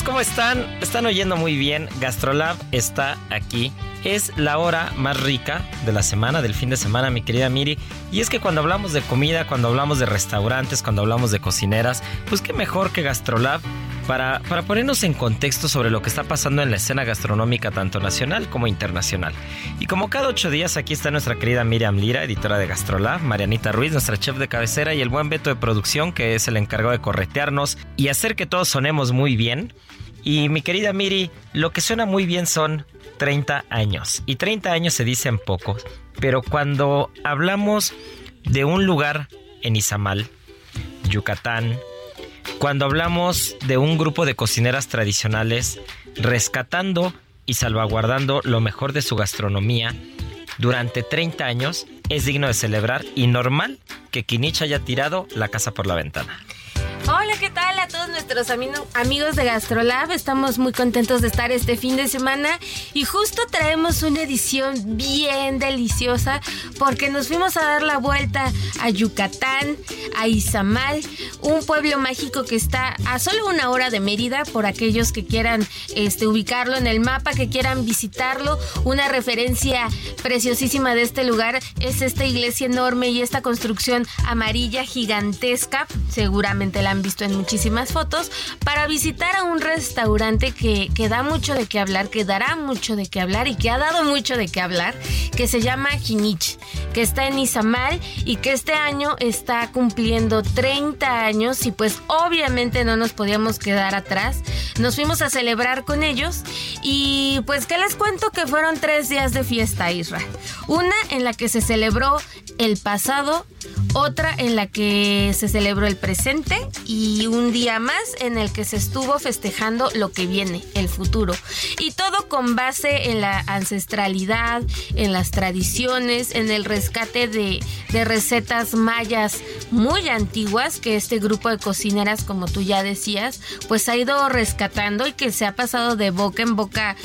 ¿cómo están? Están oyendo muy bien. Gastrolab está aquí. Es la hora más rica de la semana, del fin de semana, mi querida Miri. Y es que cuando hablamos de comida, cuando hablamos de restaurantes, cuando hablamos de cocineras, pues qué mejor que Gastrolab para, para ponernos en contexto sobre lo que está pasando en la escena gastronómica tanto nacional como internacional. Y como cada ocho días, aquí está nuestra querida Miriam Lira, editora de Gastrolab, Marianita Ruiz, nuestra chef de cabecera, y el buen Beto de producción, que es el encargado de corretearnos y hacer que todos sonemos muy bien. Y mi querida Miri, lo que suena muy bien son 30 años. Y 30 años se dicen pocos, pero cuando hablamos de un lugar en Izamal, Yucatán, cuando hablamos de un grupo de cocineras tradicionales rescatando y salvaguardando lo mejor de su gastronomía durante 30 años, es digno de celebrar y normal que Kinich haya tirado la casa por la ventana. Hola, ¿qué tal a todos nuestros amigos de GastroLab? Estamos muy contentos de estar este fin de semana y justo traemos una edición bien deliciosa porque nos fuimos a dar la vuelta a Yucatán, a Izamal, un pueblo mágico que está a solo una hora de Mérida por aquellos que quieran este, ubicarlo en el mapa, que quieran visitarlo. Una referencia preciosísima de este lugar es esta iglesia enorme y esta construcción amarilla gigantesca. Seguramente la han visto en muchísimas fotos. Para visitar a un restaurante que, que da mucho de qué hablar, que dará mucho de qué hablar y que ha dado mucho de qué hablar, que se llama Jinich, que está en Izamal y que este año está cumpliendo 30 años y pues obviamente no nos podíamos quedar atrás. Nos fuimos a celebrar con ellos y pues que les cuento que fueron tres días de fiesta Israel. Una en la que se celebró el pasado, otra en la que se celebró el presente y un día más en el que se estuvo festejando lo que viene, el futuro. Y todo con base en la ancestralidad, en las tradiciones, en el rescate de, de recetas mayas muy antiguas que este grupo de cocineras, como tú ya decías, pues ha ido rescatando y que se ha pasado de boca en boca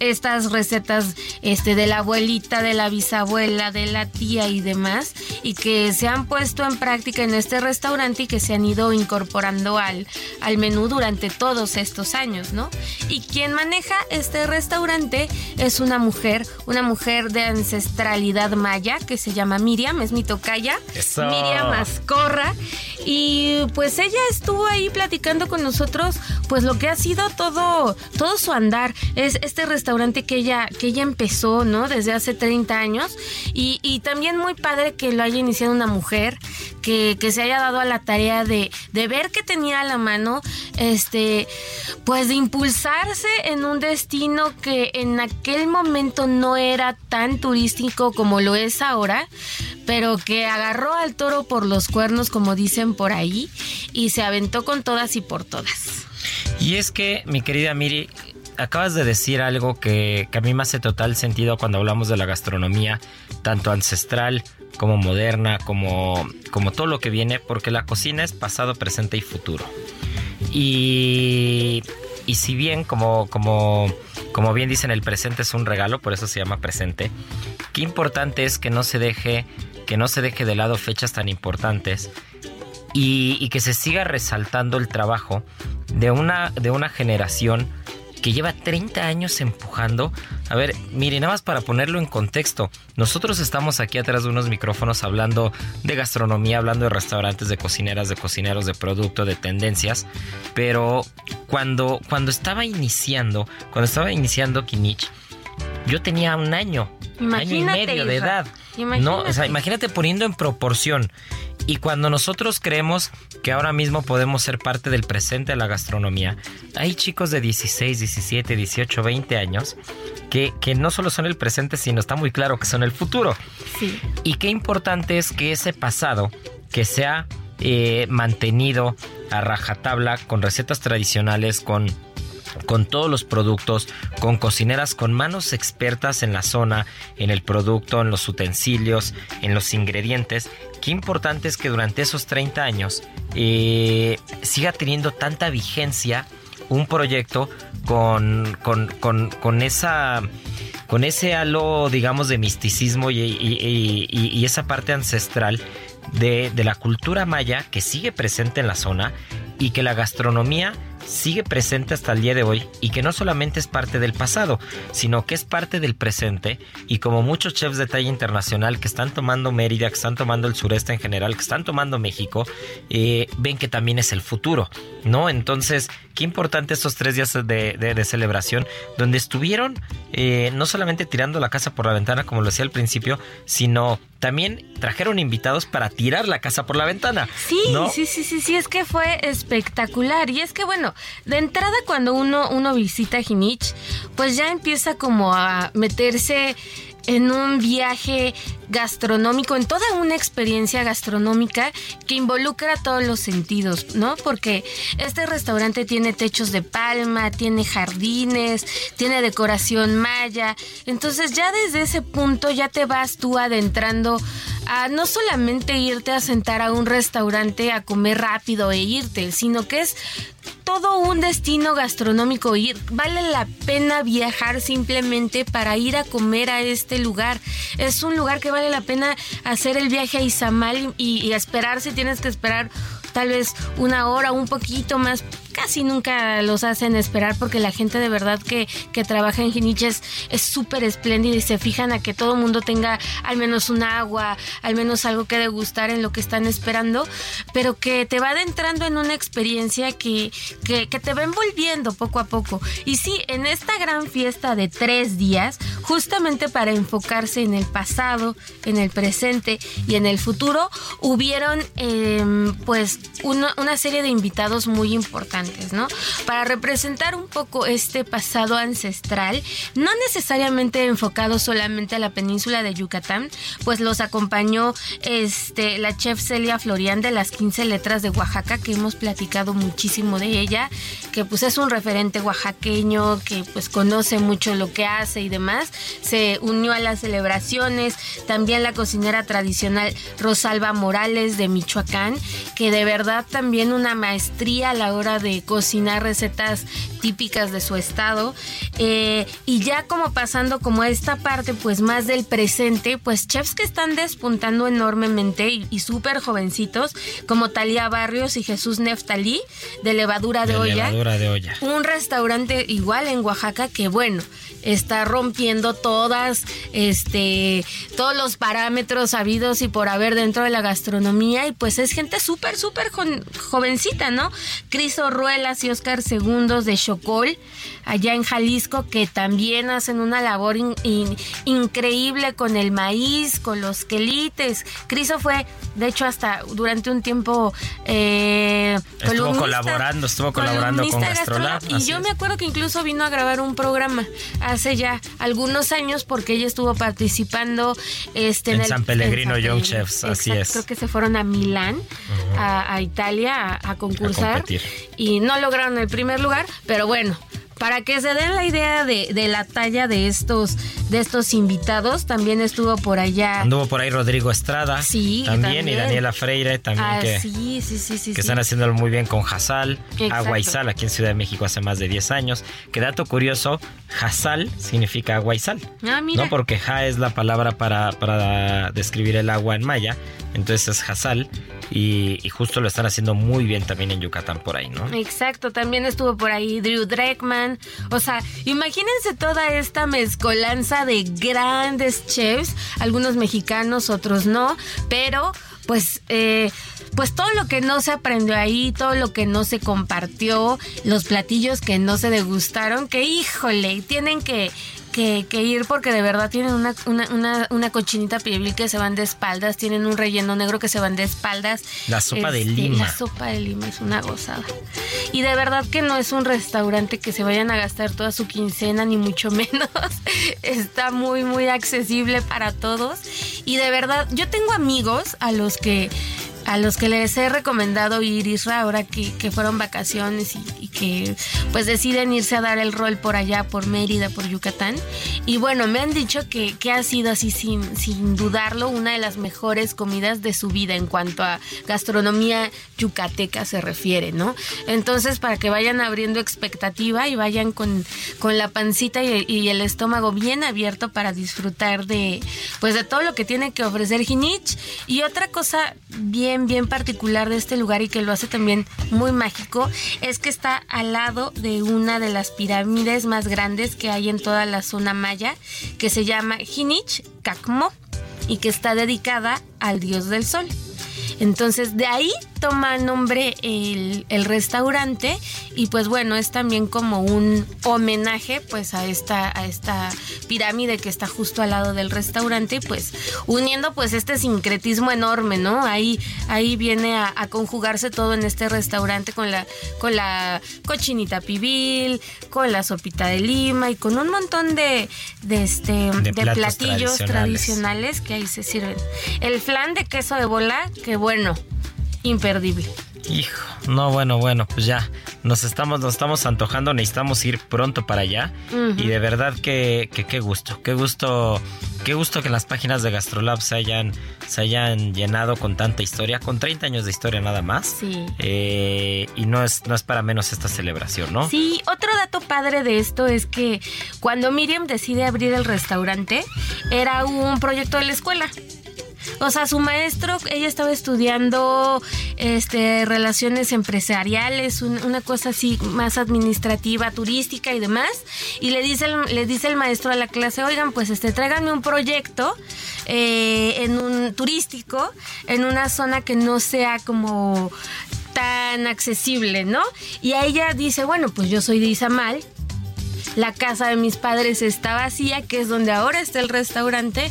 estas recetas este de la abuelita, de la bisabuela, de la tía y demás y que se han puesto en práctica en este restaurante y que se han ido incorporando al, al menú durante todos estos años, ¿no? Y quien maneja este restaurante es una mujer, una mujer de ancestralidad maya que se llama Miriam, es mi tocaya, Eso. Miriam Ascorra y pues ella estuvo ahí platicando con nosotros pues lo que ha sido todo todo su andar es este restaurante que ella que ella empezó no desde hace 30 años. Y, y también muy padre que lo haya iniciado una mujer que, que se haya dado a la tarea de, de ver que tenía a la mano este pues de impulsarse en un destino que en aquel momento no era tan turístico como lo es ahora pero que agarró al toro por los cuernos como dicen por ahí y se aventó con todas y por todas. Y es que, mi querida Miri, acabas de decir algo que, que a mí me hace total sentido cuando hablamos de la gastronomía, tanto ancestral como moderna, como, como todo lo que viene, porque la cocina es pasado, presente y futuro. Y y si bien, como, como, como bien dicen, el presente es un regalo, por eso se llama presente, qué importante es que no se deje, que no se deje de lado fechas tan importantes y, que se siga resaltando el trabajo de una, de una generación que lleva 30 años empujando. A ver, mire, nada más para ponerlo en contexto, nosotros estamos aquí atrás de unos micrófonos hablando de gastronomía, hablando de restaurantes, de cocineras, de cocineros, de producto, de tendencias, pero cuando, cuando estaba iniciando, cuando estaba iniciando Kinich, yo tenía un año, año y medio de edad. No, o sea, imagínate poniendo en proporción. Y cuando nosotros creemos que ahora mismo podemos ser parte del presente de la gastronomía, hay chicos de 16, 17, 18, 20 años que, que no solo son el presente, sino está muy claro que son el futuro. Sí. Y qué importante es que ese pasado que se ha eh, mantenido a rajatabla con recetas tradicionales, con con todos los productos, con cocineras con manos expertas en la zona, en el producto, en los utensilios, en los ingredientes. Qué importante es que durante esos 30 años eh, siga teniendo tanta vigencia un proyecto con, con, con, con esa con ese halo, digamos, de misticismo y, y, y, y esa parte ancestral de, de, la cultura maya que sigue presente en la zona y que la gastronomía sigue presente hasta el día de hoy y que no solamente es parte del pasado, sino que es parte del presente y como muchos chefs de talla internacional que están tomando Mérida, que están tomando el sureste en general, que están tomando México, eh, ven que también es el futuro, ¿no? Entonces, qué importante estos tres días de, de, de celebración, donde estuvieron eh, no solamente tirando la casa por la ventana, como lo decía al principio, sino también trajeron invitados para tirar la casa por la ventana. Sí, ¿no? sí, sí, sí, sí, es que fue espectacular. Y es que, bueno, de entrada cuando uno, uno visita Jinich, pues ya empieza como a meterse en un viaje gastronómico, en toda una experiencia gastronómica que involucra todos los sentidos, ¿no? Porque este restaurante tiene techos de palma, tiene jardines, tiene decoración maya, entonces ya desde ese punto ya te vas tú adentrando a no solamente irte a sentar a un restaurante a comer rápido e irte, sino que es todo un destino gastronómico ir. Vale la pena viajar simplemente para ir a comer a este lugar. Es un lugar que vale la pena hacer el viaje a Izamal y, y esperar si tienes que esperar tal vez una hora, un poquito más. Casi nunca los hacen esperar porque la gente de verdad que, que trabaja en Giniches es súper espléndida y se fijan a que todo el mundo tenga al menos un agua, al menos algo que degustar en lo que están esperando, pero que te va adentrando en una experiencia que, que, te va envolviendo poco a poco. Y sí, en esta gran fiesta de tres días, justamente para enfocarse en el pasado, en el presente y en el futuro, hubieron eh, pues una, serie de invitados muy importantes, ¿no? Para representar un poco este pasado ancestral, no necesariamente enfocado solamente a la península de Yucatán, pues los acompañó este, la chef Celia Florian de las 15 letras de Oaxaca, que hemos platicado muchísimo de ella, que pues es un referente oaxaqueño, que pues conoce mucho lo que hace y demás, se unió a las celebraciones, también la cocinera tradicional Rosalba Morales de Michoacán, que de verdad también una maestría a la hora de cocinar recetas típicas de su estado. Eh, y ya como pasando como a esta parte pues más del presente, pues chefs que están despuntando enormemente y, y súper jovencitos, como Talía Barrios y Jesús Neftalí, de Levadura de, de olla. Levadura de olla. Un restaurante igual en Oaxaca que bueno, está rompiendo todas, este, todos los parámetros habidos y por haber dentro de la gastronomía y pues es gente súper, súper jo jovencita, ¿no? Cris Orruelas y Oscar Segundos de Chocol, allá en Jalisco, que también hacen una labor in, in, increíble con el maíz, con los quelites. Criso fue, de hecho, hasta durante un tiempo eh, estuvo colaborando, estuvo colaborando con Gastrolab. Y yo es. me acuerdo que incluso vino a grabar un programa hace ya algunos años porque ella estuvo participando este, en, en el, San Pellegrino Young Chefs, así exacto, es. Creo que se fueron a Milán, uh -huh. a, a, Italia, a, a concursar. A y no lograron el primer lugar, pero bueno, para que se den la idea de, de, la talla de estos, de estos invitados, también estuvo por allá. Anduvo por ahí Rodrigo Estrada. Sí, también. Y Daniela Freire también. Ah, que, sí, sí, sí, sí, Que están haciéndolo muy bien con Hazal, Exacto. Aguaizal, aquí en Ciudad de México hace más de 10 años. Que dato curioso, Hazal significa aguaizal. Ah, mira. No porque ja es la palabra para, para describir el agua en maya. Entonces es Hazal. Y, y, justo lo están haciendo muy bien también en Yucatán por ahí, ¿no? Exacto, también estuvo por ahí Drew Dreckman. O sea, imagínense toda esta mezcolanza de grandes chefs, algunos mexicanos, otros no, pero pues eh, pues todo lo que no se aprendió ahí, todo lo que no se compartió, los platillos que no se degustaron, que híjole, tienen que que, que, ir porque de verdad tienen una, una, una, una, cochinita pibil que se van de espaldas, tienen un relleno negro que se van de espaldas. La sopa este, de lima. La sopa de lima es una gozada. Y de verdad que no es un restaurante que se vayan a gastar toda su quincena, ni mucho menos. Está muy, muy accesible para todos. Y de verdad, yo tengo amigos a los que a los que les he recomendado ir Isra ahora que, que fueron vacaciones y, que pues deciden irse a dar el rol por allá, por Mérida, por Yucatán. Y bueno, me han dicho que, que ha sido así sin, sin dudarlo una de las mejores comidas de su vida en cuanto a gastronomía yucateca se refiere, ¿no? Entonces para que vayan abriendo expectativa y vayan con, con la pancita y, y, el estómago bien abierto para disfrutar de pues de todo lo que tiene que ofrecer Jinich. Y otra cosa bien bien particular de este lugar y que lo hace también muy mágico es que está al lado de una de las pirámides más grandes que hay en toda la zona maya que se llama Jinich Cacmo y que está dedicada al dios del sol. Entonces de ahí toma nombre el, el, restaurante y pues bueno es también como un homenaje pues a esta a esta pirámide que está justo al lado del restaurante pues uniendo pues este sincretismo enorme no ahí ahí viene a, a conjugarse todo en este restaurante con la con la cochinita pibil con la sopita de lima y con un montón de de este de, de platillos tradicionales. tradicionales que ahí se sirven el flan de queso de bola que bueno imperdible. Hijo, no, bueno, bueno, pues ya nos estamos, nos estamos antojando, necesitamos ir pronto para allá. Uh -huh. Y de verdad que, que qué gusto, qué gusto, qué gusto que las páginas de Gastrolab se hayan, se hayan llenado con tanta historia, con 30 años de historia nada más. Sí. Eh, y no es, no es para menos esta celebración, ¿no? Sí, otro dato padre de esto es que cuando Miriam decide abrir el restaurante, era un proyecto de la escuela. O sea, su maestro, ella estaba estudiando este, relaciones empresariales, un, una cosa así más administrativa, turística y demás. Y le dice el, le dice el maestro a la clase, oigan, pues este, tráiganme un proyecto eh, en un turístico, en una zona que no sea como tan accesible, ¿no? Y a ella dice, bueno, pues yo soy de Izamal, la casa de mis padres está vacía, que es donde ahora está el restaurante,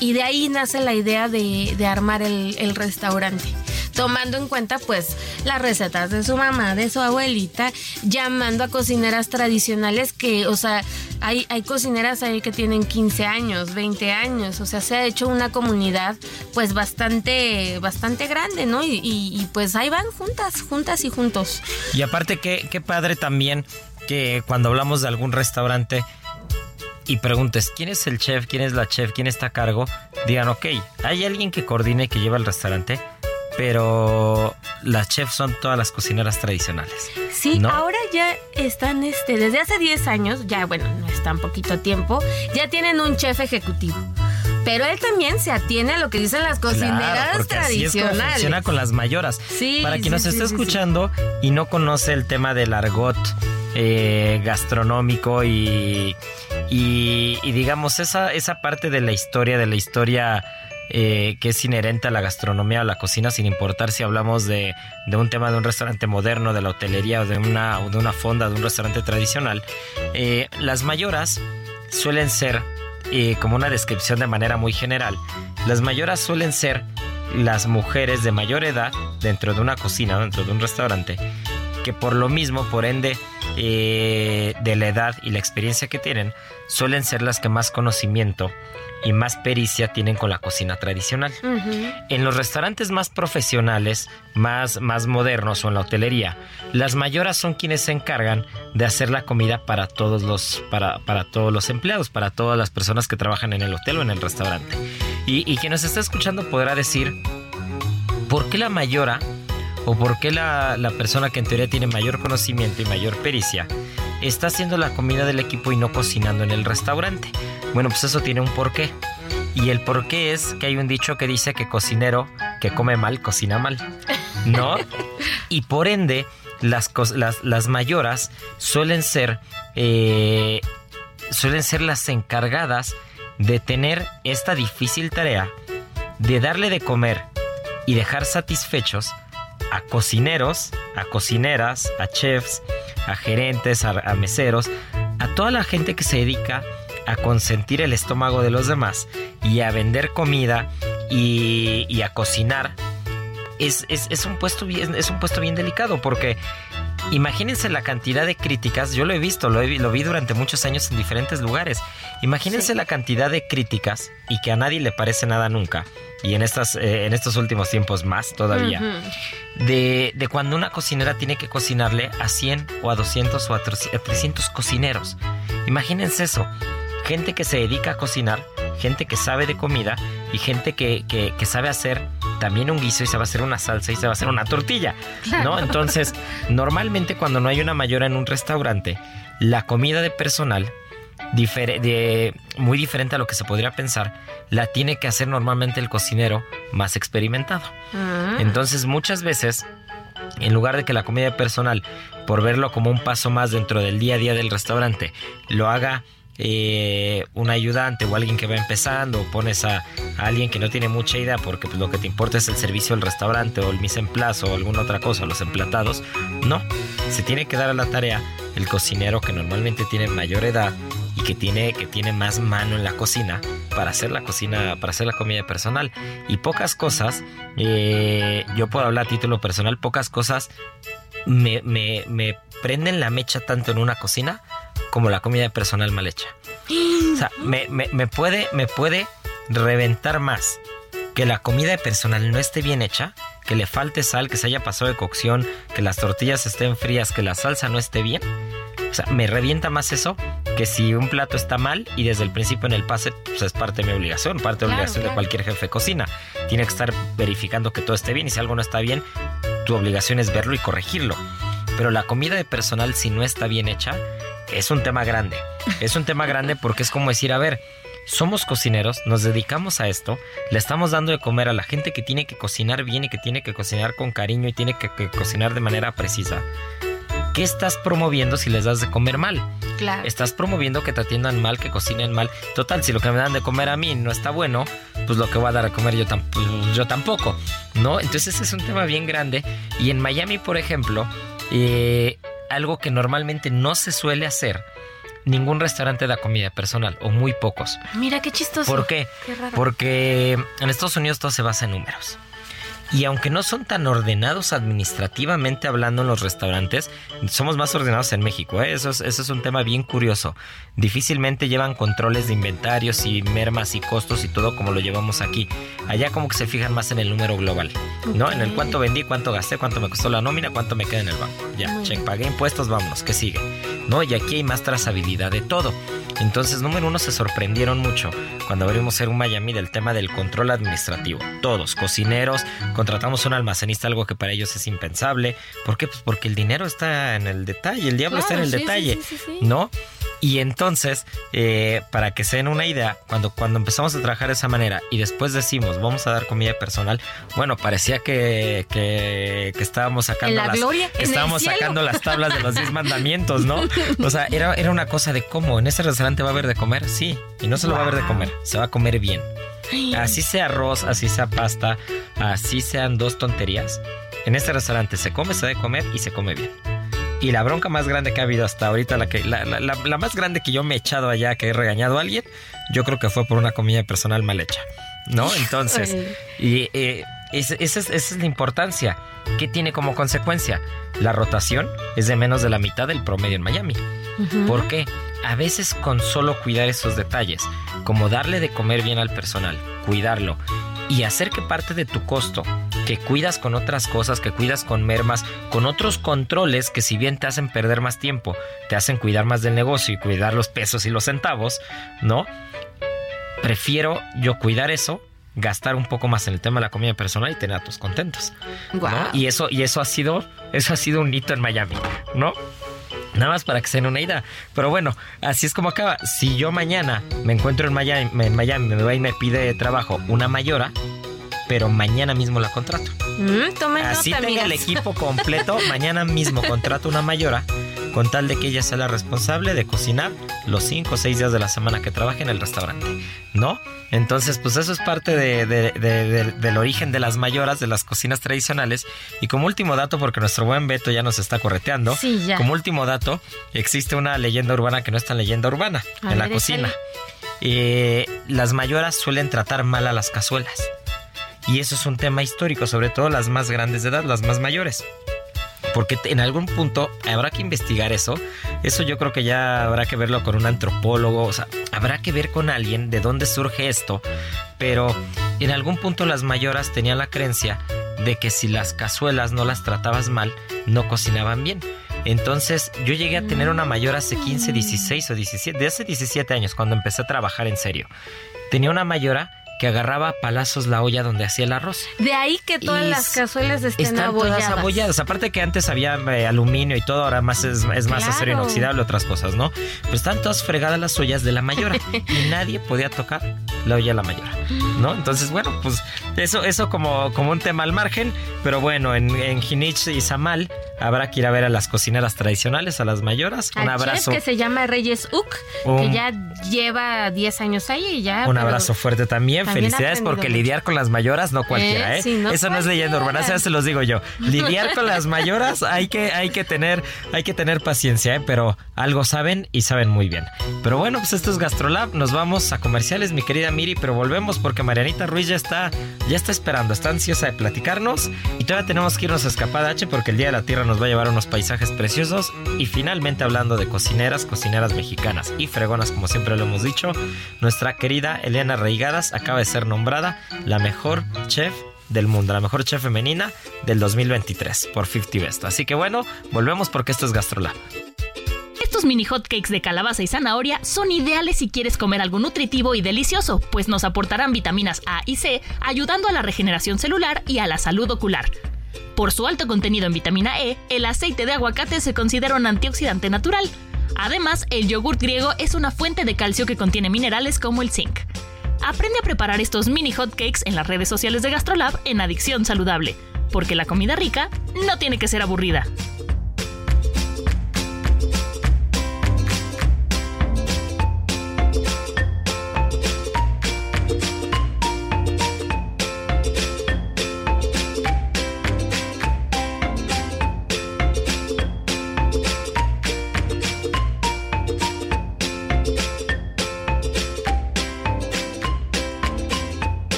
y de ahí nace la idea de, de armar el, el, restaurante tomando en cuenta pues las recetas de su mamá, de su abuelita, llamando a cocineras tradicionales que, o sea, hay, hay cocineras ahí que tienen 15 años, 20 años, o sea, se ha hecho una comunidad pues bastante, bastante grande, ¿no? Y, y, pues ahí van juntas, juntas y juntos. Y aparte, qué, qué padre también que cuando hablamos de algún restaurante, y preguntes quién es el chef, quién es la chef, quién está a cargo, digan, ok, hay alguien que coordine y que lleva el restaurante, pero las chefs son todas las cocineras tradicionales. Sí, ¿no? ahora ya están, este, desde hace 10 años, ya bueno, no es tan poquito tiempo, ya tienen un chef ejecutivo. Pero él también se atiene a lo que dicen las cocineras claro, tradicionales. Así es funciona con las mayoras. Sí, Para quien sí, nos sí, esté sí, escuchando y no conoce el tema del argot eh, gastronómico y, y, digamos esa, esa parte de la historia, de la historia eh, que es inherente a la gastronomía o la cocina, sin importar si hablamos de, de, un tema de un restaurante moderno, de la hotelería o de una, o de una fonda, de un restaurante tradicional, eh, las mayoras suelen ser, eh, como una descripción de manera muy general, las mayoras suelen ser las mujeres de mayor edad dentro de una cocina, dentro de un restaurante, que por lo mismo, por ende, eh, de la edad y la experiencia que tienen suelen ser las que más conocimiento y más pericia tienen con la cocina tradicional. En los restaurantes más profesionales, más, más modernos o en la hotelería, las mayoras son quienes se encargan de hacer la comida para todos los, para, para todos los empleados, para todas las personas que trabajan en el hotel o en el restaurante. Y, y quien nos está escuchando podrá decir, ¿por qué la mayora o por qué la, la persona que en teoría tiene mayor conocimiento y mayor pericia está haciendo la comida del equipo y no cocinando en el restaurante? Bueno, pues eso tiene un porqué. Y el porqué es que hay un dicho que dice que cocinero que come mal, cocina mal. ¿No? y por ende, las, las, las mayoras suelen ser, eh, suelen ser las encargadas de tener esta difícil tarea de darle de comer y dejar satisfechos a cocineros, a cocineras, a chefs, a gerentes, a, meseros, a toda la gente que se dedica a consentir el estómago de los demás y a vender comida y, y a cocinar, es, es, es, un puesto bien, es un puesto bien delicado porque imagínense la cantidad de críticas, yo lo he visto, lo, he, lo vi durante muchos años en diferentes lugares, imagínense sí. la cantidad de críticas y que a nadie le parece nada nunca. Y en, estas, eh, en estos últimos tiempos más todavía. Uh -huh. de, de, cuando una cocinera tiene que cocinarle a 100 o a 200 o a 300 cocineros. Imagínense eso gente que se dedica a cocinar, gente que sabe de comida y gente que, que, que, sabe hacer también un guiso y sabe hacer una salsa y sabe hacer una tortilla, ¿no? Entonces, normalmente cuando no hay una mayora en un restaurante, la comida de personal, difer de, muy diferente a lo que se podría pensar, la tiene que hacer normalmente el cocinero más experimentado. -huh. Entonces, muchas veces en lugar de que la comida personal, por verlo como un paso más dentro del día a día del restaurante, lo haga eh, un ayudante o alguien que va empezando, o pones a, alguien que no tiene mucha idea porque pues, lo que te importa es el servicio del restaurante o el mise en place o alguna otra cosa, los emplatados, no, se tiene que dar a la tarea el cocinero que normalmente tiene mayor edad y que tiene, que tiene más mano en la cocina para hacer la cocina, para hacer la comida personal. Y pocas cosas, eh, yo puedo hablar a título personal, pocas cosas me, me, me prenden la mecha tanto en una cocina como la comida personal mal hecha. O sea, me, me, me, puede, me puede reventar más que la comida personal no esté bien hecha, que le falte sal, que se haya pasado de cocción, que las tortillas estén frías, que la salsa no esté bien. O sea, me revienta más eso que si un plato está mal y desde el principio en el pase pues es parte de mi obligación, parte de la claro, obligación claro. de cualquier jefe de cocina. Tiene que estar verificando que todo esté bien y si algo no está bien, tu obligación es verlo y corregirlo. Pero la comida de personal si no está bien hecha, es un tema grande. Es un tema grande porque es como decir, a ver, somos cocineros, nos dedicamos a esto, le estamos dando de comer a la gente que tiene que cocinar bien y que tiene que cocinar con cariño y tiene que, que cocinar de manera precisa. ¿Qué estás promoviendo si les das de comer mal? Claro. Estás promoviendo que te atiendan mal, que cocinen mal. Total, si lo que me dan de comer a mí no está bueno, pues lo que voy a dar a comer yo, tam pues yo tampoco, ¿no? Entonces es un tema bien grande. Y en Miami, por ejemplo, eh, algo que normalmente no se suele hacer. Ningún restaurante da comida personal, o muy pocos. Mira qué chistoso. ¿Por qué? qué Porque en Estados Unidos todo se basa en números. Y aunque no son tan ordenados administrativamente hablando en los restaurantes, somos más ordenados en México. ¿eh? Eso, es, eso es un tema bien curioso. Difícilmente llevan controles de inventarios y mermas y costos y todo como lo llevamos aquí. Allá como que se fijan más en el número global, ¿no? Okay. En el cuánto vendí, cuánto gasté, cuánto me costó la nómina, cuánto me queda en el banco. Ya, check, pagué impuestos, vámonos, ¿qué sigue? ¿No? Y aquí hay más trazabilidad de todo. Entonces, número uno, se sorprendieron mucho cuando abrimos ser un Miami del tema del control administrativo. Todos, cocineros, contratamos un almacenista, algo que para ellos es impensable. ¿Por qué? Pues porque el dinero está en el detalle, el diablo claro, está en el sí, detalle, sí, sí, ¿no? Y entonces, eh, para que se den una idea, cuando, cuando empezamos a trabajar de esa manera y después decimos, vamos a dar comida personal, bueno, parecía que, que, que estábamos sacando la las, gloria, que estábamos sacando las tablas de los 10 mandamientos, ¿no? O sea, era, era una cosa de cómo, en ese restaurante va a haber de comer, sí, y no se lo wow. va a haber de comer, se va a comer bien. Así sea arroz, así sea pasta, así sean dos tonterías. En este restaurante se come, se debe comer y se come bien. Y la bronca más grande que ha habido hasta ahorita, la, que, la, la, la, más grande que yo me he echado allá, que he regañado a alguien, yo creo que fue por una comida personal mal hecha. ¿No? Entonces, y eh, esa es la importancia. ¿Qué tiene como consecuencia? La rotación es de menos de la mitad del promedio en Miami. ¿Por qué? A veces con solo cuidar esos detalles, como darle de comer bien al personal, cuidarlo y hacer que parte de tu costo, que cuidas con otras cosas, que cuidas con mermas, con otros controles que si bien te hacen perder más tiempo, te hacen cuidar más del negocio y cuidar los pesos y los centavos, ¿no? Prefiero yo cuidar eso gastar un poco más en el tema de la comida personal y tener a tus contentos. Y eso, y eso ha sido, eso ha sido un hito en Miami, ¿no? Nada más para que se den una idea. Pero bueno, así es como acaba. Si yo mañana me encuentro en Miami, en Miami me va y me pide trabajo una mayora, pero mañana mismo la contrato. Mm, así tenga el equipo completo, mañana mismo contrato una mayora con tal de que ella sea la responsable de cocinar los 5 o 6 días de la semana que trabaje en el restaurante, ¿no? Entonces, pues eso es parte del origen de las mayoras, de las cocinas tradicionales. Y como último dato, porque nuestro buen Beto ya nos está correteando, como último dato, existe una leyenda urbana que no es tan leyenda urbana en la cocina. Eh, las mayoras suelen tratar mal a las cazuelas. Y eso es un tema histórico, sobre todo las más grandes de edad, las más mayores porque en algún punto habrá que investigar eso. Eso yo creo que ya habrá que verlo con un antropólogo, o sea, habrá que ver con alguien de dónde surge esto, pero en algún punto las mayoras tenían la creencia de que si las cazuelas no las tratabas mal, no cocinaban bien. Entonces yo llegué a tener una mayor hace 15, 16 o 17, de hace 17 años cuando empecé a trabajar en serio. Tenía una mayora que agarraba a palazos la olla donde hacía el arroz. De ahí que todas las cazuelas estén están abolladas. Todas abolladas. Aparte que antes había eh, aluminio y todo, ahora más es, más acero inoxidable, otras cosas, ¿no? Pues están todas fregadas las ollas de la mayora y nadie podía tocar la olla de la mayora, ¿no? Entonces, bueno, pues eso, eso como, como un tema al margen, pero bueno, en, en Jinich y Samal habrá que ir a ver a las cocineras tradicionales, a las mayoras. un abrazo. que se llama Reyes Uc, que ya lleva 10 años ahí y ya. Un abrazo fuerte también. Felicidades porque lidiar con las mayoras no cualquiera, ¿eh? ¿eh? Eso no es leyenda urbana, eso se los digo yo. Lidiar con las mayoras hay que, hay que tener, hay que tener paciencia, ¿eh? Pero algo saben y saben muy bien. Pero bueno, pues esto es Gastrolab. Nos vamos a comerciales, mi querida Miri, pero volvemos porque Marianita Ruiz ya está, ya está esperando, está ansiosa de platicarnos y todavía tenemos que irnos a escapada H porque el Día de la Tierra nos va a llevar unos paisajes preciosos y finalmente hablando de cocineras, cocineras mexicanas y fregonas como siempre lo hemos dicho, nuestra querida Elena Reigadas acaba de ser nombrada la mejor chef del mundo, la mejor chef femenina del 2023 por 50 Best. Así que bueno, volvemos porque esto es Gastrolab. Estos mini hotcakes de calabaza y zanahoria son ideales si quieres comer algo nutritivo y delicioso, pues nos aportarán vitaminas A y C, ayudando a la regeneración celular y a la salud ocular. Por su alto contenido en vitamina E, el aceite de aguacate se considera un antioxidante natural. Además, el yogur griego es una fuente de calcio que contiene minerales como el zinc. Aprende a preparar estos mini hotcakes en las redes sociales de GastroLab en Adicción Saludable, porque la comida rica no tiene que ser aburrida.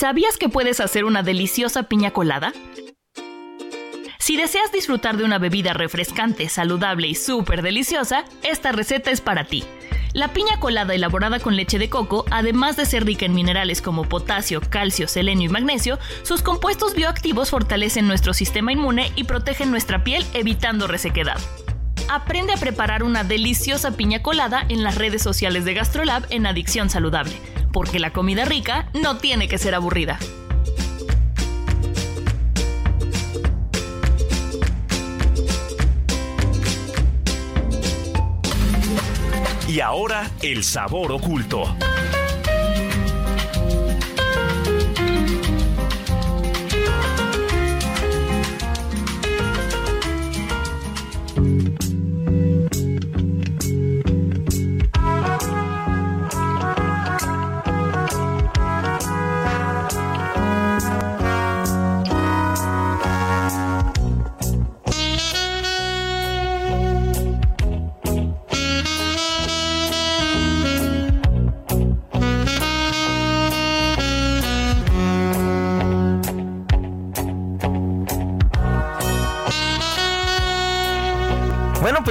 ¿Sabías que puedes hacer una deliciosa piña colada? Si deseas disfrutar de una bebida refrescante, saludable y súper deliciosa, esta receta es para ti. La piña colada elaborada con leche de coco, además de ser rica en minerales como potasio, calcio, selenio y magnesio, sus compuestos bioactivos fortalecen nuestro sistema inmune y protegen nuestra piel evitando resequedad. Aprende a preparar una deliciosa piña colada en las redes sociales de GastroLab en Adicción Saludable porque la comida rica no tiene que ser aburrida. Y ahora, el sabor oculto.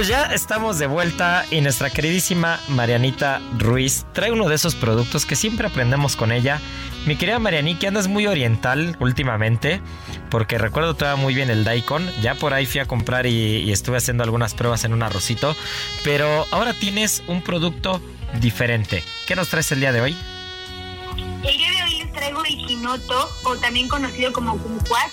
Pues ya estamos de vuelta y nuestra queridísima Marianita Ruiz trae uno de esos productos que siempre aprendemos con ella. Mi querida Marianita, andas muy oriental últimamente, porque recuerdo todavía muy bien el daikon. Ya por ahí fui a comprar y, estuve haciendo algunas pruebas en un arrocito, pero ahora tienes un producto diferente. ¿Qué nos traes el día de hoy? El día de hoy les traigo el o también conocido como kumquat,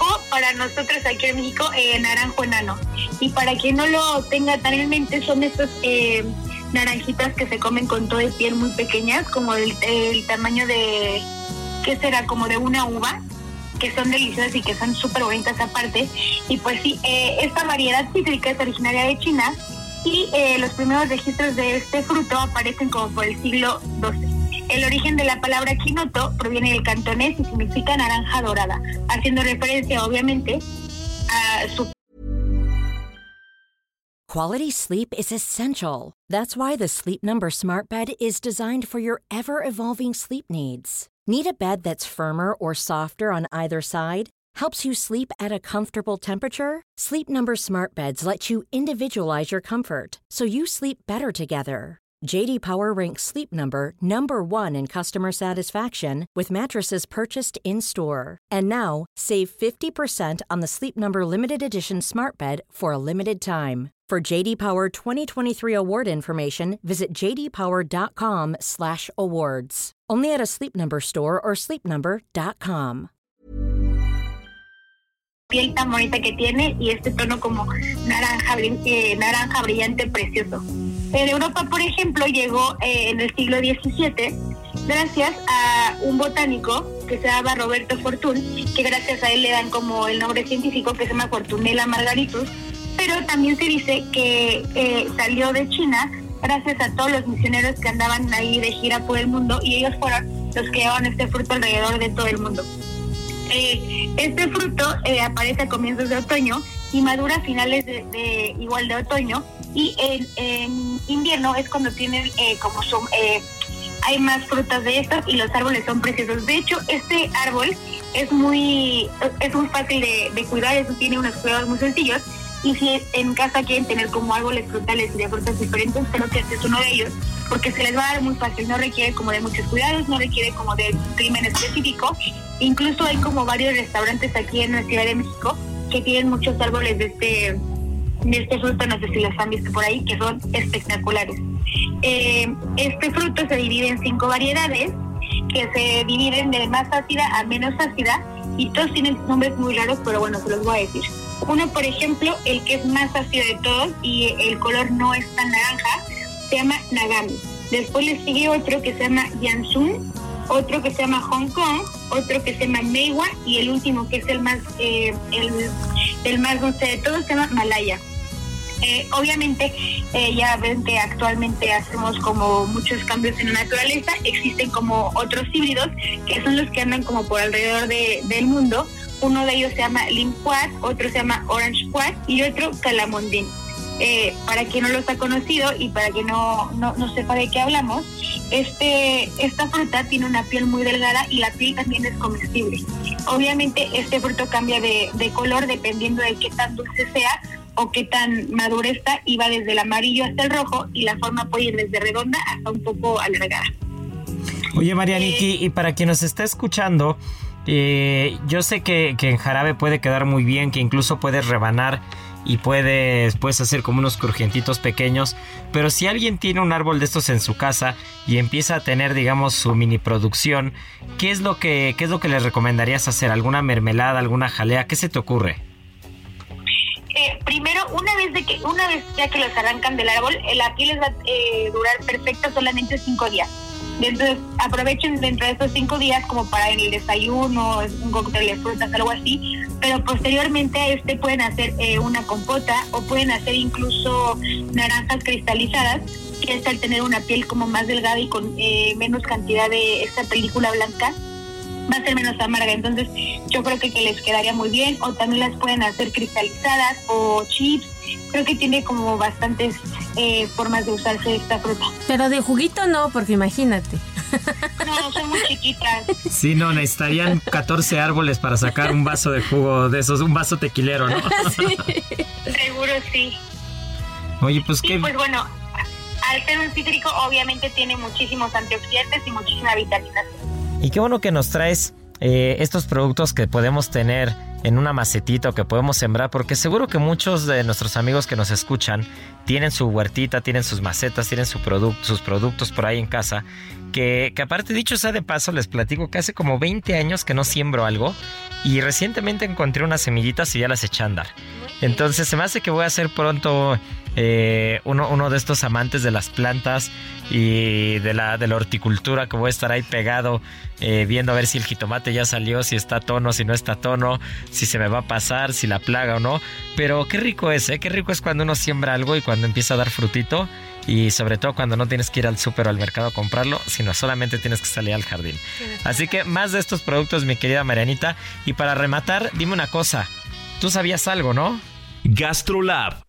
o para nosotros aquí en México, eh, naranjo enano. Y para quien no lo tenga tan en mente, son estas eh, naranjitas que se comen con todo el piel muy pequeñas, como el, tamaño de, ¿qué será? Como de una uva que son deliciosas y que son súper bonitas aparte. Y pues sí, eh, esta variedad cítrica es originaria de China y los primeros registros de este fruto aparecen como por el siglo XII. El origen de la palabra quinoto proviene del cantonés y significa naranja dorada, haciendo referencia obviamente a su Quality sleep is essential. That's why the Sleep Number Smart Bed is designed for your ever evolving sleep needs. Need a bed that's firmer or softer on either side? Helps you sleep at a comfortable temperature? Sleep Number Smart Beds let you individualize your comfort so you sleep better together. JD Power ranks Sleep Number number 1 in customer satisfaction with mattresses purchased in-store. And now, save 50% on the Sleep Number limited edition Smart Bed for a limited time. For JD Power 2023 award information, visit jdpower.com/awards. Only at a Sleep Number store or sleepnumber.com. piel tan bonita que tiene y este tono como naranja, eh, naranja brillante precioso. En Europa, por ejemplo, llegó eh, en el siglo XVII gracias a un botánico que se llama Roberto Fortun, que gracias a él le dan como el nombre científico que se llama Fortunella margaritus, pero también se dice que eh, salió de China gracias a todos los misioneros que andaban ahí de gira por el mundo y ellos fueron los que llevaban este fruto alrededor de todo el mundo. Eh, este fruto aparece a comienzos de otoño y madura a finales de- igual de otoño y en, invierno es cuando tienen eh, como son eh, hay más frutas de estas y los árboles son preciosos. De hecho, este árbol es muy es muy fácil de, de cuidar, eso tiene unos cuidados muy sencillos y si en casa quieren tener como árboles frutales y de frutas diferentes, creo que este es uno de ellos porque se les va a dar muy fácil, no requiere como de muchos cuidados, no requiere como de crimen específico. Incluso hay como varios restaurantes aquí en la Ciudad de México que tienen muchos árboles de este este fruto, no sé si los han visto por ahí, que son espectaculares. Eh, este fruto se divide en cinco variedades que se dividen de más ácida a menos ácida y todos tienen nombres muy raros, pero bueno, se los voy a decir. Uno, por ejemplo, el que es más ácido de todos y el color no es tan naranja, se llama Nagami. Después le sigue otro que se llama Yansun, otro que se llama Hong Kong, otro que se llama Meiwa y el último que es el más eh, el, el más dulce de todos se llama Malaya. Eh, obviamente, eh, ya ven que actualmente hacemos como muchos cambios en la naturaleza, existen como otros híbridos que son los que andan como por alrededor de- del mundo. Uno de ellos se llama Limquat, otro se llama Orange Quat y otro Calamondín. Eh, para quien no los ha conocido y para quien no, no, no sepa de qué hablamos, este, esta fruta tiene una piel muy delgada y la piel también es comestible. Obviamente este fruto cambia de, de color dependiendo de qué tan dulce sea o qué tan maduro está y va desde el amarillo hasta el rojo y la forma puede ir desde redonda hasta un poco alargada. Oye, Marianiki, y para quien nos está escuchando, eh, yo sé que, que en jarabe puede quedar muy bien, que incluso puedes rebanar y puedes, puedes hacer como unos crujientitos pequeños, pero si alguien tiene un árbol de estos en su casa y empieza a tener, digamos, su mini producción, ¿qué es lo que, qué es lo que les recomendarías hacer? ¿Alguna mermelada, alguna jalea? ¿Qué se te ocurre? Eh, primero, una vez de que una vez ya que los arrancan del árbol, eh, la piel les va a eh, durar perfecta solamente cinco días. Entonces aprovechen dentro de estos cinco días como para el desayuno, un cóctel de frutas, algo así, pero posteriormente a este pueden hacer eh, una compota o pueden hacer incluso naranjas cristalizadas, que es al tener una piel como más delgada y con menos cantidad de esta película blanca va a ser menos amarga. Entonces, yo creo que, que les quedaría muy bien. O también las pueden hacer cristalizadas o chips. Creo que tiene como bastantes eh, formas de usarse esta fruta. Pero de juguito no, porque imagínate. No, son muy chiquitas. Sí, no, necesitarían 14 árboles para sacar un vaso de jugo de esos, un vaso tequilero, ¿no? Sí. Seguro sí. Oye, pues qué... pues bueno, al ser un cítrico obviamente tiene muchísimos antioxidantes y muchísima vitamina C. Y qué bueno que nos traes eh, estos productos que podemos tener en una macetita o que podemos sembrar, porque seguro que muchos de nuestros amigos que nos escuchan tienen su huertita, tienen sus macetas, tienen su sus productos por ahí en casa, que, que, aparte dicho sea de paso, les platico que hace como 20 años que no siembro algo y recientemente encontré unas semillitas y ya las eché a andar. Entonces se me hace que voy a hacer pronto eh, uno, uno, de estos amantes de las plantas y de la, de la horticultura que voy a estar ahí pegado eh, viendo a ver si el jitomate ya salió, si está tono, si no está tono, si se me va a pasar, si la plaga o no. Pero qué rico es, ¿eh? Qué rico es cuando uno siembra algo y cuando empieza a dar frutito. Y sobre todo cuando no tienes que ir al súper o al mercado a comprarlo, sino solamente tienes que salir al jardín. Así que más de estos productos, mi querida Marianita. Y para rematar, dime una cosa. Tú sabías algo, ¿no? GastroLab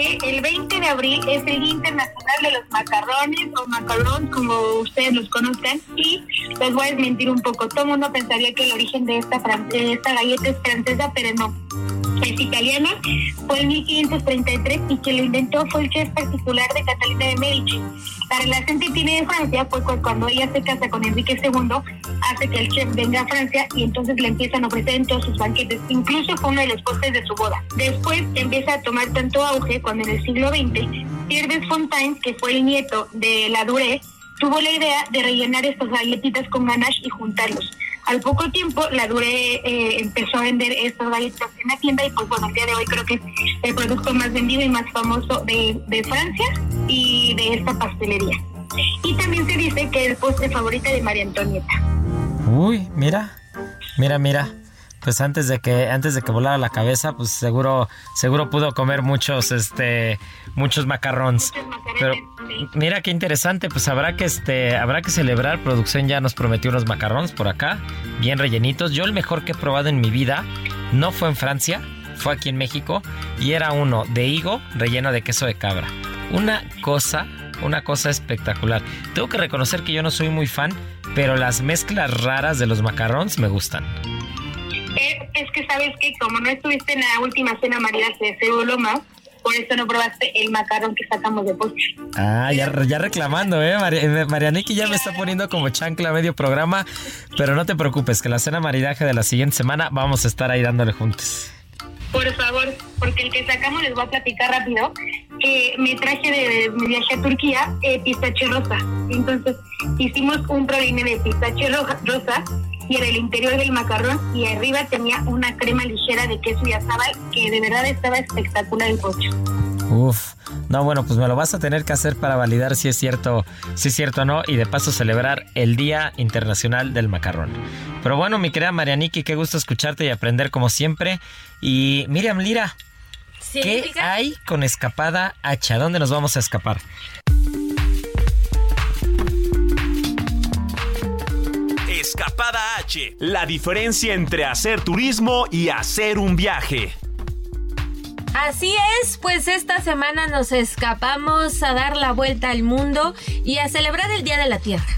el 20 de abril es el Día Internacional de los Macarrones o macarons, como ustedes los conocen? Y les voy a desmentir un poco. Todo el mundo pensaría que el origen de esta, de esta galleta es francesa, pero no es italiana, fue en 1533 y que lo inventó fue el chef particular de Catalina de Medici. La relación que tiene de Francia fue cuando ella se casa con Enrique II, hace que el chef venga a Francia y entonces le empiezan a ofrecer en todos sus banquetes. Incluso fue uno de los postes de su boda. Después empieza a tomar tanto auge cuando en el siglo XX Pierre Fontaine, que fue el nieto de la Duré, tuvo la idea de rellenar estas galletitas con ganache y juntarlos. Al poco tiempo, la Dure eh, empezó a vender estas galletas en la tienda y pues bueno, el día de hoy creo que es el producto más vendido y más famoso de, de Francia y de esta pastelería. Y también se dice que es el postre favorito de María Antonieta. Uy, mira, mira, mira pues antes de que antes de que volara la cabeza, pues seguro seguro pudo comer muchos este muchos macarrones. Pero mira qué interesante, pues habrá que este habrá que celebrar, producción ya nos prometió unos macarrones por acá, bien rellenitos. Yo el mejor que he probado en mi vida no fue en Francia, fue aquí en México y era uno de higo relleno de queso de cabra. Una cosa una cosa espectacular. Tengo que reconocer que yo no soy muy fan, pero las mezclas raras de los macarrones me gustan. Eh, es que sabes que como no estuviste en la última cena María de seguro más, por eso no probaste el macarrón que sacamos de postre. Ah, ya, ya reclamando, ¿eh? eh Marianiki ya me está poniendo como chancla medio programa, pero no te preocupes, que la cena maridaje de la siguiente semana vamos a estar ahí dándole juntos. Por favor, porque el que sacamos les voy a platicar rápido. que me traje de, mi viaje a Turquía eh, pistache rosa. Entonces hicimos un praline de pistache rosa y en el interior del macarrón y arriba tenía una crema ligera de queso y azabal que de verdad estaba espectacular el pocho. Uf, no, bueno, pues me lo vas a tener que hacer para validar si es cierto, si es cierto o no, y de paso celebrar el Día Internacional del Macarrón. Pero bueno, mi querida Marianiki, qué gusto escucharte y aprender como siempre. Y Miriam Lira, ¿qué hay con Escapada H? ¿A dónde nos vamos a escapar? La diferencia entre hacer turismo y hacer un viaje. Así es, pues esta semana nos escapamos a dar la vuelta al mundo y a celebrar el Día de la Tierra,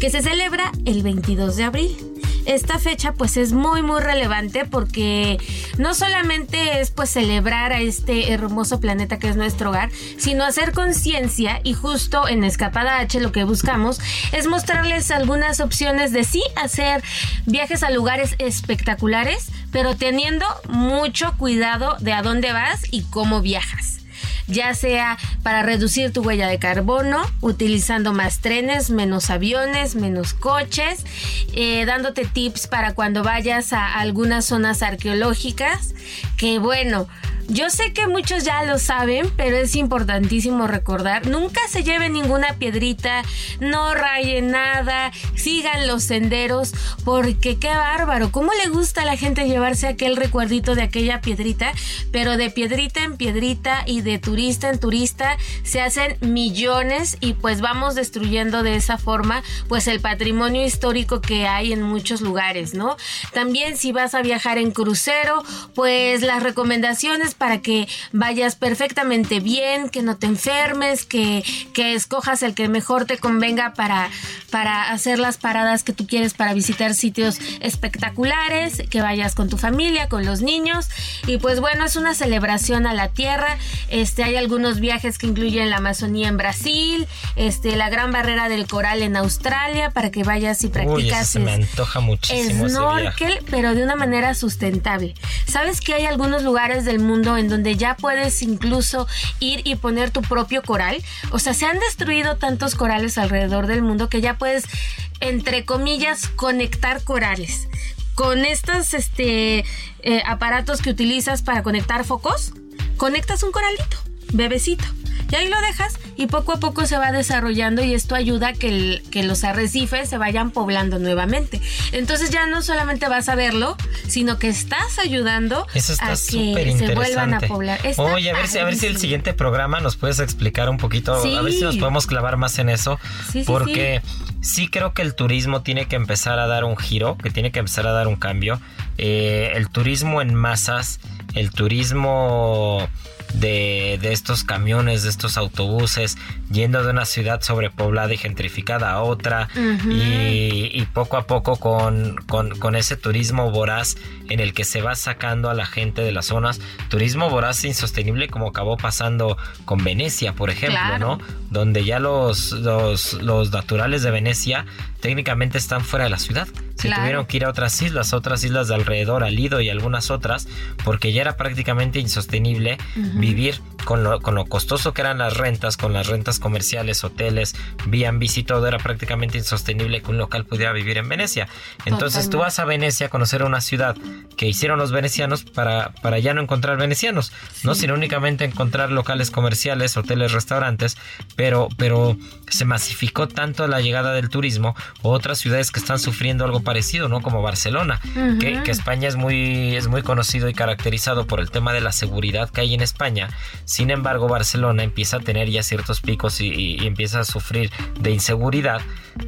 que se celebra el 22 de abril esta fecha pues es muy muy relevante porque no solamente es pues celebrar a este hermoso planeta que es nuestro hogar, sino hacer conciencia y justo en Escapada H lo que buscamos es mostrarles algunas opciones de sí hacer viajes a lugares espectaculares, pero teniendo mucho cuidado de a dónde vas y cómo viajas. Ya sea para reducir tu huella de carbono, utilizando más trenes, menos aviones, menos coches, eh, dándote tips para cuando vayas a algunas zonas arqueológicas, que bueno, yo sé que muchos ya lo saben, pero es importantísimo recordar, nunca se lleve ninguna piedrita, no rayen nada, sigan los senderos, porque qué bárbaro, cómo le gusta a la gente llevarse aquel recuerdito de aquella piedrita, pero de piedrita en piedrita y de turista en turista se hacen millones y pues vamos destruyendo de esa forma pues el patrimonio histórico que hay en muchos lugares, ¿no? También si vas a viajar en crucero, pues las recomendaciones para que vayas perfectamente bien, que no te enfermes, que, que escojas el que mejor te convenga para, para hacer las paradas que tú quieres para visitar sitios espectaculares, que vayas con tu familia, con los niños. Y pues bueno, es una celebración a la tierra. Este, hay algunos viajes que incluyen la Amazonía en Brasil, este, la Gran Barrera del Coral en Australia, para que vayas y practicas. se me antoja muchísimo. Snorkel, pero de una manera sustentable. ¿Sabes que hay algunos lugares del mundo en donde ya puedes incluso ir y poner tu propio coral. O sea, se han destruido tantos corales alrededor del mundo que ya puedes, entre comillas, conectar corales. Con estos este, eh, aparatos que utilizas para conectar focos, conectas un coralito, bebecito. Y ahí lo dejas y poco a poco se va desarrollando y esto ayuda a que, que los arrecifes se vayan poblando nuevamente. Entonces ya no solamente vas a verlo, sino que estás ayudando a que se vuelvan a poblar. Oye, a ver, si, a ver si el siguiente programa nos puedes explicar un poquito, a ver si nos podemos clavar más en eso, porque sí, creo que el turismo tiene que empezar a dar un giro, que tiene que empezar a dar un cambio. Eh, el turismo en masas, el turismo de, estos camiones, de estos autobuses, yendo de una ciudad sobrepoblada y gentrificada a otra, y, poco a poco con, con, ese turismo voraz en el que se va sacando a la gente de las zonas, turismo voraz e insostenible como acabó pasando con Venecia, por ejemplo, ¿no? Donde ya los, los, los naturales de Venecia técnicamente están fuera de la ciudad. Se tuvieron que ir a otras islas, otras islas de alrededor, al Lido y algunas otras, porque ya era prácticamente insostenible vivir con lo, con lo costoso que eran las rentas, con las rentas comerciales, hoteles, B&B's y todo, era prácticamente insostenible que un local pudiera vivir en Venecia. Entonces tú vas a Venecia a conocer una ciudad que hicieron los venecianos para, para ya no encontrar venecianos, no sino únicamente encontrar locales comerciales, hoteles, restaurantes, pero, pero se masificó tanto la llegada del turismo o otras ciudades que están sufriendo algo parecido, ¿no? Como Barcelona, que, España es muy, es muy conocido y caracterizado por el tema de la seguridad que hay en España. Sin embargo, Barcelona empieza a tener ya ciertos picos y empieza a sufrir de inseguridad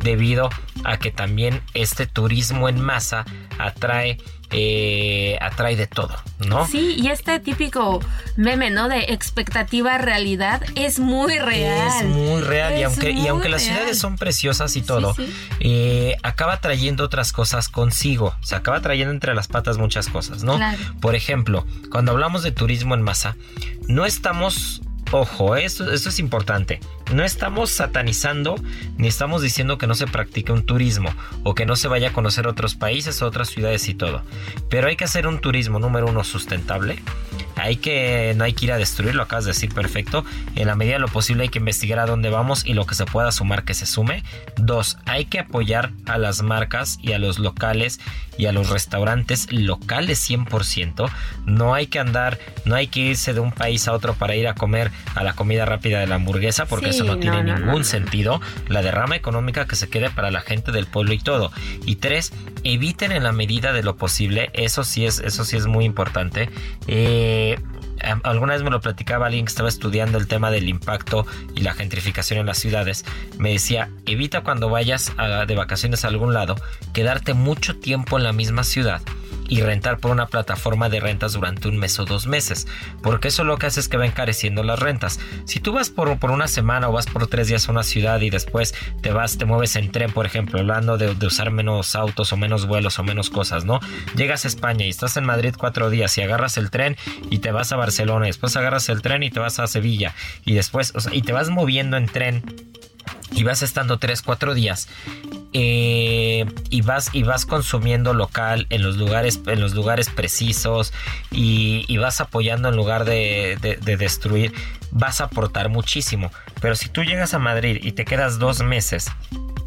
debido a que también este turismo en masa atrae eh, atrae de todo, ¿no? Sí, y este típico meme, ¿no? De expectativa realidad es muy real. Es muy real y aunque, y aunque las ciudades son preciosas y todo, eh, acaba trayendo otras cosas consigo, se acaba trayendo entre las patas muchas cosas, ¿no? Por ejemplo, cuando hablamos de turismo en masa, no estamos Ojo, esto, esto, es importante. No estamos satanizando ni estamos diciendo que no se practique un turismo o que no se vaya a conocer otros países, otras ciudades y todo. Pero hay que hacer un turismo número uno sustentable. Hay que, no hay que ir a destruirlo, acabas de decir perfecto. En la medida de lo posible hay que investigar a dónde vamos y lo que se pueda sumar que se sume. Dos, hay que apoyar a las marcas y a los locales y a los restaurantes locales 100%. No hay que andar, no hay que irse de un país a otro para ir a comer a la comida rápida de la hamburguesa porque eso no tiene ningún sentido. La derrama económica que se quede para la gente del pueblo y todo. Y tres, eviten en la medida de lo posible, eso sí es, eso sí es muy importante. Eh, alguna vez me lo platicaba alguien que estaba estudiando el tema del impacto y la gentrificación en las ciudades. Me decía, evita cuando vayas de vacaciones a algún lado quedarte mucho tiempo en la misma ciudad y rentar por una plataforma de rentas durante un mes o dos meses, porque eso lo que hace es que va encareciendo las rentas. Si tú vas por, por una semana o vas por tres días a una ciudad y después te vas, te mueves en tren, por ejemplo, hablando de, usar menos autos o menos vuelos o menos cosas, ¿no? Llegas a España y estás en Madrid cuatro días y agarras el tren y te vas a Barcelona, y después agarras el tren y te vas a Sevilla y después, o sea, y te vas moviendo en tren y vas estando 3, 4 días eh, y vas y vas consumiendo local en los lugares en los lugares precisos y, vas apoyando en lugar de, de, destruir vas a aportar muchísimo. Pero si tú llegas a Madrid y te quedas dos meses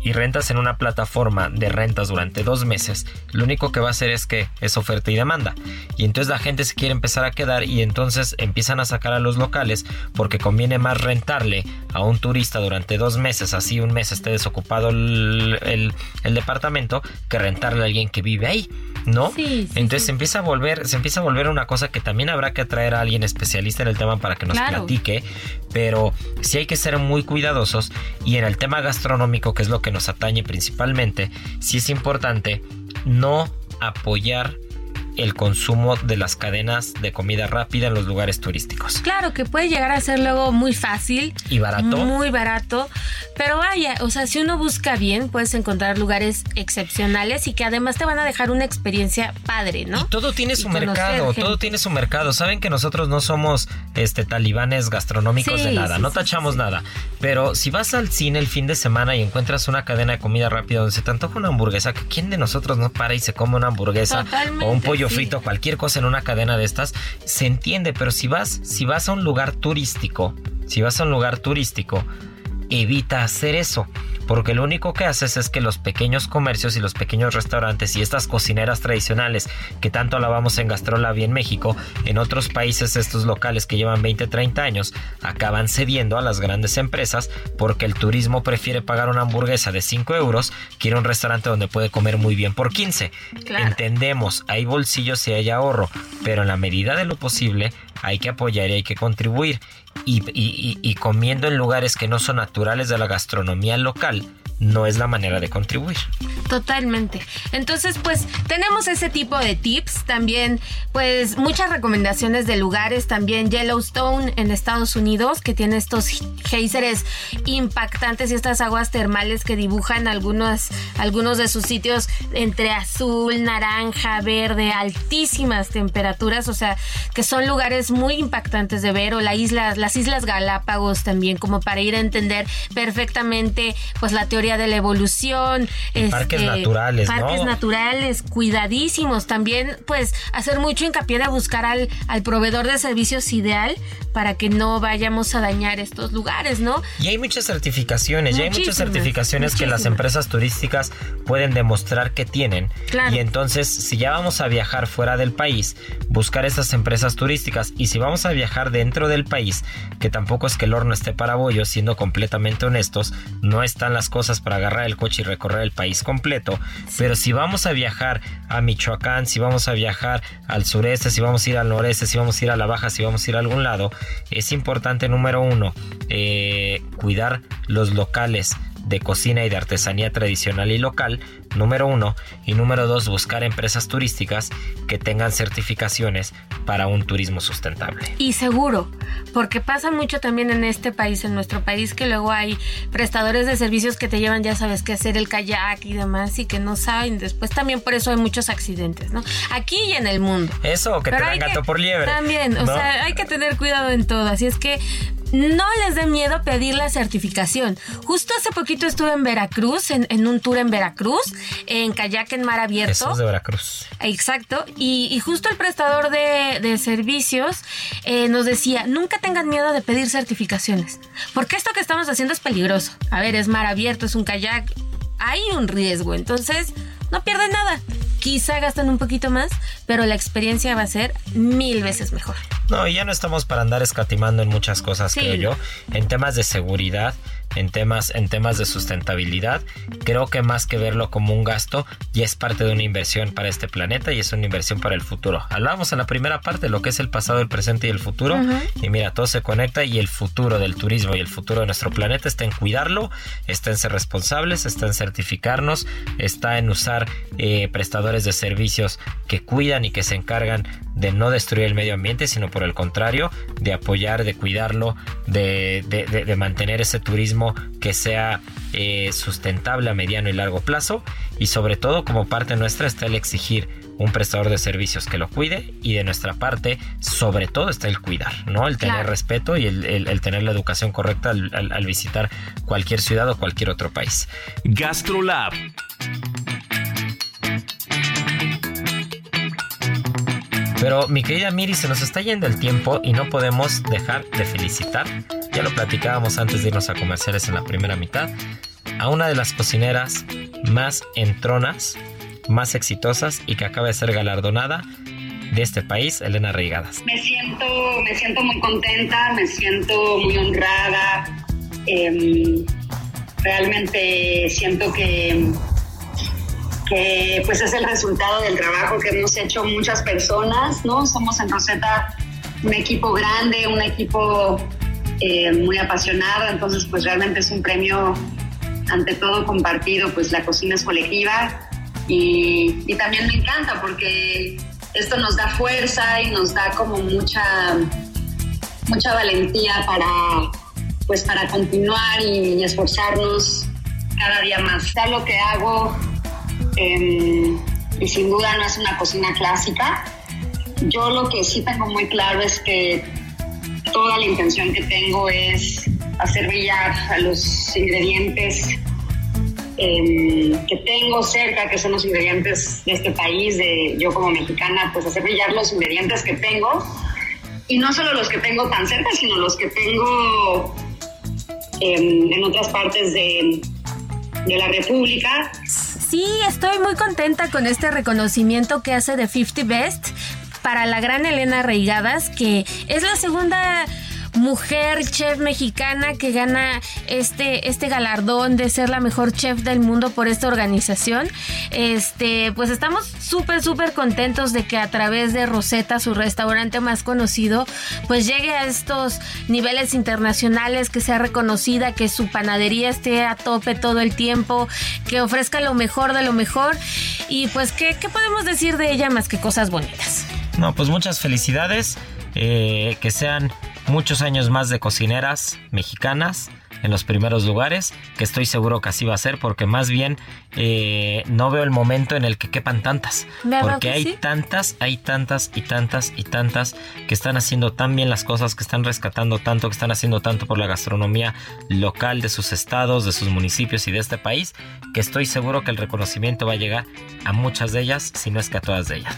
y rentas en una plataforma de rentas durante dos meses, lo único que va a hacer es que es oferta y demanda. Y entonces la gente se quiere empezar a quedar y entonces empiezan a sacar a los locales porque conviene más rentarle a un turista durante dos meses, así un mes esté desocupado el, departamento, que rentarle a alguien que vive ahí. ¿no? Entonces se empieza a volver, se empieza a volver una cosa que también habrá que atraer a alguien especialista en el tema para que nos platique, pero sí hay que ser muy cuidadosos y en el tema gastronómico, que es lo que nos atañe principalmente, sí es importante no apoyar el consumo de las cadenas de comida rápida en los lugares turísticos. Claro, que puede llegar a ser luego muy fácil. Y barato. Muy barato. Pero vaya, o sea, si uno busca bien, puedes encontrar lugares excepcionales y que además te van a dejar una experiencia padre, ¿no? Y todo tiene su mercado, todo tiene su mercado. Saben que nosotros no somos este talibanes gastronómicos de nada, no tachamos nada. Pero si vas al cine el fin de semana y encuentras una cadena de comida rápida donde se te antoja una hamburguesa, ¿quién de nosotros no para y se come una hamburguesa o un pollo frito, cualquier cosa en una cadena de estas, se entiende, pero si vas, si vas a un lugar turístico, si vas a un lugar turístico, evita hacer eso porque lo único que haces es que los pequeños comercios y los pequeños restaurantes y estas cocineras tradicionales que tanto alabamos en Gastrolab y en México, en otros países estos locales que llevan 20, 30 años, acaban cediendo a las grandes empresas porque el turismo prefiere pagar una hamburguesa de 5 euros que ir a un restaurante donde puede comer muy bien por 15. Entendemos, hay bolsillos y hay ahorro, pero en la medida de lo posible hay que apoyar y hay que contribuir. Y, comiendo en lugares que no son naturales de la gastronomía local, no es la manera de contribuir. Totalmente. Entonces, pues tenemos ese tipo de tips, también pues muchas recomendaciones de lugares, también Yellowstone en Estados Unidos, que tiene estos geysers impactantes y estas aguas termales que dibujan algunos, algunos de sus sitios entre azul, naranja, verde, altísimas temperaturas, o sea, que son lugares muy impactantes de ver, o la isla, las Islas Galápagos también, como para ir a entender perfectamente pues la teoría de la evolución. parques este, naturales, Parques naturales, cuidadísimos. También, pues, hacer mucho hincapié de buscar al, al proveedor de servicios ideal para que no vayamos a dañar estos lugares, ¿no? Y hay muchas certificaciones, y hay muchas certificaciones que las empresas turísticas pueden demostrar que tienen. Y entonces, si ya vamos a viajar fuera del país, buscar esas empresas turísticas. Y si vamos a viajar dentro del país, que tampoco es que el horno esté para bollos, siendo completamente honestos, no están las cosas para agarrar el coche y recorrer el país completo. Pero si vamos a viajar a Michoacán, si vamos a viajar al sureste, si vamos a ir al noreste, si vamos a ir a la baja, si vamos a ir a algún lado, es importante, número uno, eh, cuidar los locales de cocina y de artesanía tradicional y local, número uno, y número dos, buscar empresas turísticas que tengan certificaciones para un turismo sustentable. Y seguro, porque pasa mucho también en este país, en nuestro país, que luego hay prestadores de servicios que te llevan, ya sabes, que hacer el kayak y demás, y que no saben. Después también por eso hay muchos accidentes, ¿no? Aquí y en el mundo. Eso, que te dan gato por liebre. También, o sea, hay que tener cuidado en todo. Así es que no les dé miedo pedir la certificación. Justo hace poquito estuve en Veracruz, en, un tour en Veracruz, en kayak en mar abierto. Eso es de Veracruz. Exacto. Y, justo el prestador de, servicios eh, nos decía, nunca tengan miedo de pedir certificaciones, porque esto que estamos haciendo es peligroso. A ver, es mar abierto, es un kayak, hay un riesgo, entonces no pierden nada. Quizá gastan un poquito más, pero la experiencia va a ser mil veces mejor. No, y ya no estamos para andar escatimando en muchas cosas, creo yo. En temas de seguridad, en temas, en temas de sustentabilidad, creo que más que verlo como un gasto, ya es parte de una inversión para este planeta y es una inversión para el futuro. Hablamos en la primera parte de lo que es el pasado, el presente y el futuro. Y mira, todo se conecta y el futuro del turismo y el futuro de nuestro planeta está en cuidarlo, está en ser responsables, está en certificarnos, está en usar eh, prestadores de servicios que cuidan y que se encargan de no destruir el medio ambiente, sino por el contrario, de apoyar, de cuidarlo, de, de, mantener ese turismo que sea eh, sustentable a mediano y largo plazo. Y sobre todo, como parte nuestra, está el exigir un prestador de servicios que lo cuide y de nuestra parte, sobre todo, está el cuidar, ¿no? El tener respeto y el, tener la educación correcta al, al visitar cualquier ciudad o cualquier otro país. GastroLab Pero mi querida Miri, se nos está yendo el tiempo y no podemos dejar de felicitar, ya lo platicábamos antes de irnos a comerciales en la primera mitad, a una de las cocineras más entronas, más exitosas y que acaba de ser galardonada de este país, Elena Reigadas. Me siento, me siento muy contenta, me siento muy honrada. Em, realmente siento que que pues es el resultado del trabajo que hemos hecho muchas personas, ¿no? Somos en Rosetta un equipo grande, un equipo eh, muy apasionado, entonces pues realmente es un premio ante todo compartido, pues la cocina es colectiva y, también me encanta porque esto nos da fuerza y nos da como mucha, mucha valentía para, pues para continuar y, esforzarnos cada día más. Ya lo que hago Em, y sin duda no es una cocina clásica. Yo lo que sí tengo muy claro es que toda la intención que tengo es hacer brillar a los ingredientes em, que tengo cerca, que son los ingredientes de este país, de yo como mexicana, pues hacer brillar los ingredientes que tengo. Y no solo los que tengo tan cerca, sino los que tengo em, en otras partes de, de la República Sí, estoy muy contenta con este reconocimiento que hace de 50 Best para la gran Elena Reigadas, que es la segunda mujer chef mexicana que gana este, este galardón de ser la mejor chef del mundo por esta organización. Este, pues estamos súper, súper contentos de que a través de Rosetta, su restaurante más conocido, pues llegue a estos niveles internacionales, que sea reconocida, que su panadería esté a tope todo el tiempo, que ofrezca lo mejor de lo mejor. Y pues, ¿qué, qué podemos decir de ella más que cosas bonitas? No, pues muchas felicidades. Eh, que sean muchos años más de cocineras mexicanas en los primeros lugares, que estoy seguro que así va a ser, porque más bien eh, no veo el momento en el que quepan tantas, porque hay tantas, hay tantas y tantas y tantas que están haciendo tan bien las cosas, que están rescatando tanto, que están haciendo tanto por la gastronomía local de sus estados, de sus municipios y de este país, que estoy seguro que el reconocimiento va a llegar a muchas de ellas, si no es que a todas de ellas.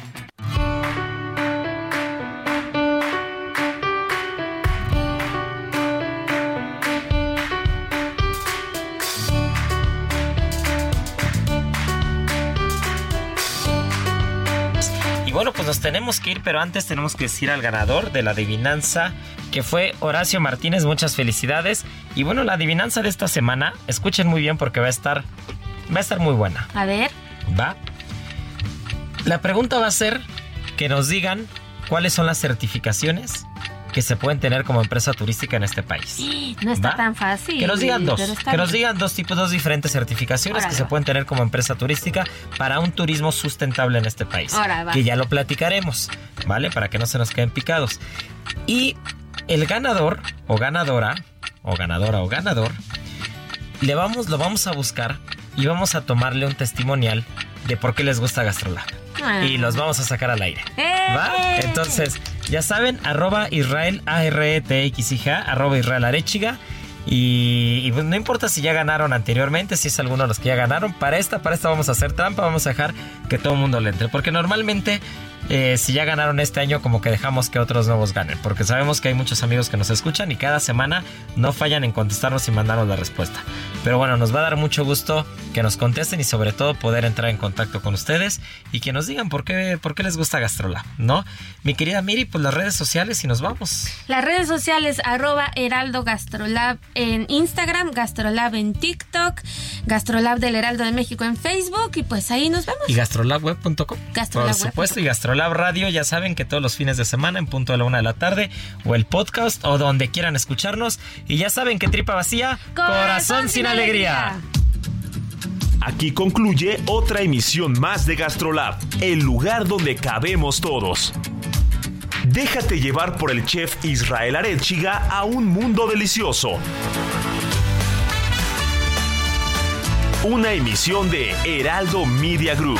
Tenemos que ir, pero antes tenemos que decir al ganador de la adivinanza, que fue Horacio Martínez. Muchas felicidades. Y bueno, la adivinanza de esta semana, escuchen muy bien porque va a estar, va a estar muy buena. A ver. Va. La pregunta va a ser que nos digan cuáles son las certificaciones que se pueden tener como empresa turística en este país. No está tan fácil. Que nos digan dos. Que nos digan dos tipos, dos diferentes certificaciones que se pueden tener como empresa turística para un turismo sustentable en este país. Que ya lo platicaremos, ¿vale? Para que no se nos queden picados. Y el ganador o ganadora, o ganadora o ganador, le vamos, lo vamos a buscar y vamos a tomarle un testimonial de por qué les gusta Gastrolab. Y los vamos a sacar al aire. ¿Va? ¡Eh! Entonces, ya saben, arroba Israel a r e t x i arroba Israel Arechiga. Y, pues, no importa si ya ganaron anteriormente, si es alguno de los que ya ganaron. Para esta, para esta vamos a hacer trampa, vamos a dejar que todo el mundo le entre. Porque normalmente eh, si ya ganaron este año, como que dejamos que otros nuevos ganen, porque sabemos que hay muchos amigos que nos escuchan y cada semana no fallan en contestarnos y mandarnos la respuesta. Pero bueno, nos va a dar mucho gusto que nos contesten y sobre todo poder entrar en contacto con ustedes y que nos digan por qué, por qué les gusta Gastrolab, ¿no? Mi querida Miri, pues las redes sociales y nos vamos. Las redes sociales, arroba Heraldo Gastrolab en Instagram, Gastrolab en TikTok, Gastrolab del Heraldo de México en Facebook y pues ahí nos vemos. Y gastrolabweb.com. Por supuesto, y Gastrolab Lab Radio. Ya saben que todos los fines de semana en punto a la una de la tarde o el podcast o donde quieran escucharnos. Y ya saben que tripa vacía, corazón, sin alegría. Aquí concluye otra emisión más de GastroLab, el lugar donde cabemos todos. Déjate llevar por el chef Israel Arechiga a un mundo delicioso. Una emisión de Heraldo Media Group.